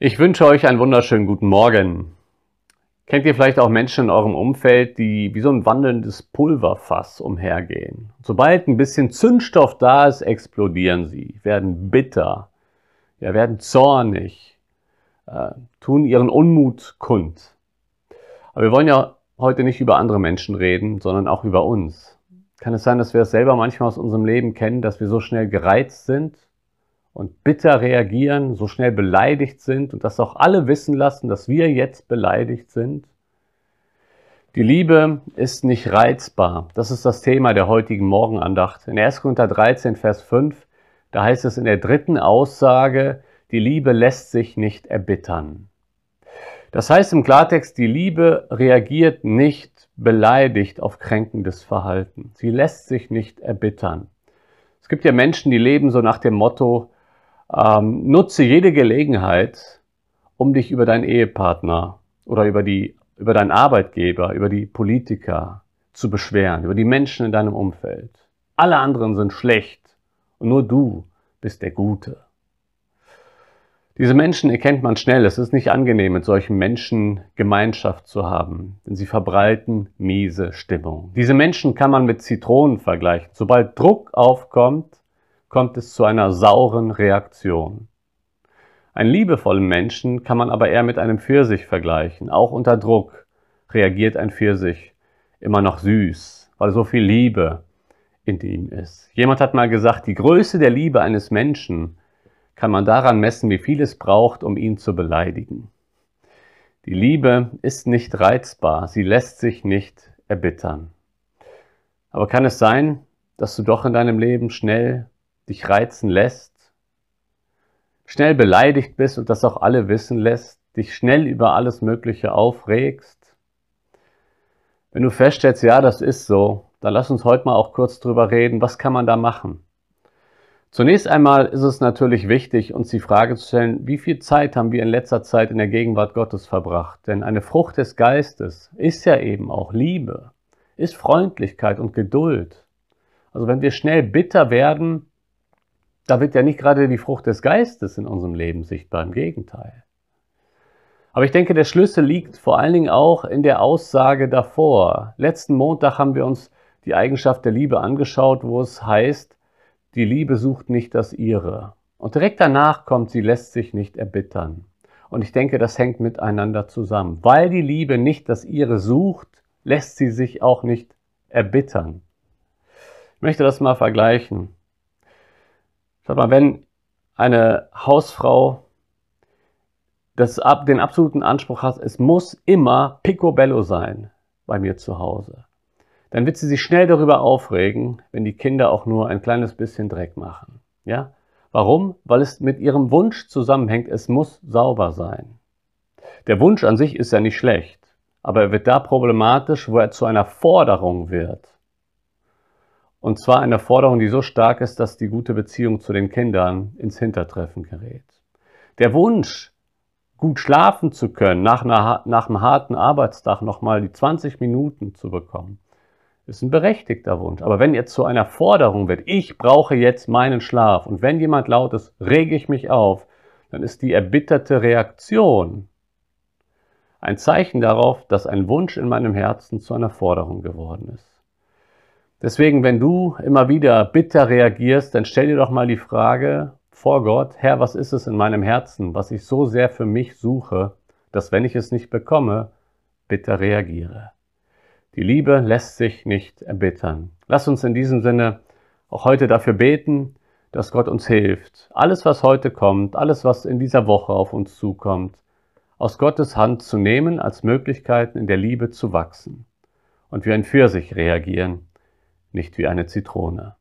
Ich wünsche euch einen wunderschönen guten Morgen. Kennt ihr vielleicht auch Menschen in eurem Umfeld, die wie so ein wandelndes Pulverfass umhergehen? Sobald ein bisschen Zündstoff da ist, explodieren sie, werden bitter, ja, werden zornig, äh, tun ihren Unmut kund. Aber wir wollen ja heute nicht über andere Menschen reden, sondern auch über uns. Kann es sein, dass wir es selber manchmal aus unserem Leben kennen, dass wir so schnell gereizt sind, und bitter reagieren, so schnell beleidigt sind und das auch alle wissen lassen, dass wir jetzt beleidigt sind. Die Liebe ist nicht reizbar. Das ist das Thema der heutigen Morgenandacht. In 1. Korinther 13, Vers 5, da heißt es in der dritten Aussage, die Liebe lässt sich nicht erbittern. Das heißt im Klartext, die Liebe reagiert nicht beleidigt auf kränkendes Verhalten. Sie lässt sich nicht erbittern. Es gibt ja Menschen, die leben so nach dem Motto, ähm, nutze jede Gelegenheit, um dich über deinen Ehepartner oder über, die, über deinen Arbeitgeber, über die Politiker zu beschweren, über die Menschen in deinem Umfeld. Alle anderen sind schlecht und nur du bist der Gute. Diese Menschen erkennt man schnell. Es ist nicht angenehm, mit solchen Menschen Gemeinschaft zu haben, denn sie verbreiten miese Stimmung. Diese Menschen kann man mit Zitronen vergleichen. Sobald Druck aufkommt, kommt es zu einer sauren Reaktion. Einen liebevollen Menschen kann man aber eher mit einem Pfirsich vergleichen. Auch unter Druck reagiert ein Pfirsich immer noch süß, weil so viel Liebe in ihm ist. Jemand hat mal gesagt, die Größe der Liebe eines Menschen kann man daran messen, wie viel es braucht, um ihn zu beleidigen. Die Liebe ist nicht reizbar, sie lässt sich nicht erbittern. Aber kann es sein, dass du doch in deinem Leben schnell dich reizen lässt, schnell beleidigt bist und das auch alle wissen lässt, dich schnell über alles Mögliche aufregst. Wenn du feststellst, ja, das ist so, dann lass uns heute mal auch kurz drüber reden, was kann man da machen? Zunächst einmal ist es natürlich wichtig, uns die Frage zu stellen, wie viel Zeit haben wir in letzter Zeit in der Gegenwart Gottes verbracht? Denn eine Frucht des Geistes ist ja eben auch Liebe, ist Freundlichkeit und Geduld. Also wenn wir schnell bitter werden, da wird ja nicht gerade die Frucht des Geistes in unserem Leben sichtbar, im Gegenteil. Aber ich denke, der Schlüssel liegt vor allen Dingen auch in der Aussage davor. Letzten Montag haben wir uns die Eigenschaft der Liebe angeschaut, wo es heißt, die Liebe sucht nicht das ihre. Und direkt danach kommt, sie lässt sich nicht erbittern. Und ich denke, das hängt miteinander zusammen. Weil die Liebe nicht das ihre sucht, lässt sie sich auch nicht erbittern. Ich möchte das mal vergleichen. Sag mal, wenn eine Hausfrau das, den absoluten Anspruch hat, es muss immer picobello sein bei mir zu Hause, dann wird sie sich schnell darüber aufregen, wenn die Kinder auch nur ein kleines bisschen Dreck machen. Ja? Warum? Weil es mit ihrem Wunsch zusammenhängt, es muss sauber sein. Der Wunsch an sich ist ja nicht schlecht, aber er wird da problematisch, wo er zu einer Forderung wird. Und zwar eine Forderung, die so stark ist, dass die gute Beziehung zu den Kindern ins Hintertreffen gerät. Der Wunsch, gut schlafen zu können, nach, einer, nach einem harten Arbeitstag nochmal die 20 Minuten zu bekommen, ist ein berechtigter Wunsch. Aber wenn jetzt zu einer Forderung wird, ich brauche jetzt meinen Schlaf und wenn jemand laut ist, rege ich mich auf, dann ist die erbitterte Reaktion ein Zeichen darauf, dass ein Wunsch in meinem Herzen zu einer Forderung geworden ist. Deswegen, wenn du immer wieder bitter reagierst, dann stell dir doch mal die Frage vor Gott, Herr, was ist es in meinem Herzen, was ich so sehr für mich suche, dass wenn ich es nicht bekomme, bitter reagiere. Die Liebe lässt sich nicht erbittern. Lass uns in diesem Sinne auch heute dafür beten, dass Gott uns hilft, alles, was heute kommt, alles, was in dieser Woche auf uns zukommt, aus Gottes Hand zu nehmen, als Möglichkeiten in der Liebe zu wachsen und wie ein Pfirsich reagieren nicht wie eine Zitrone.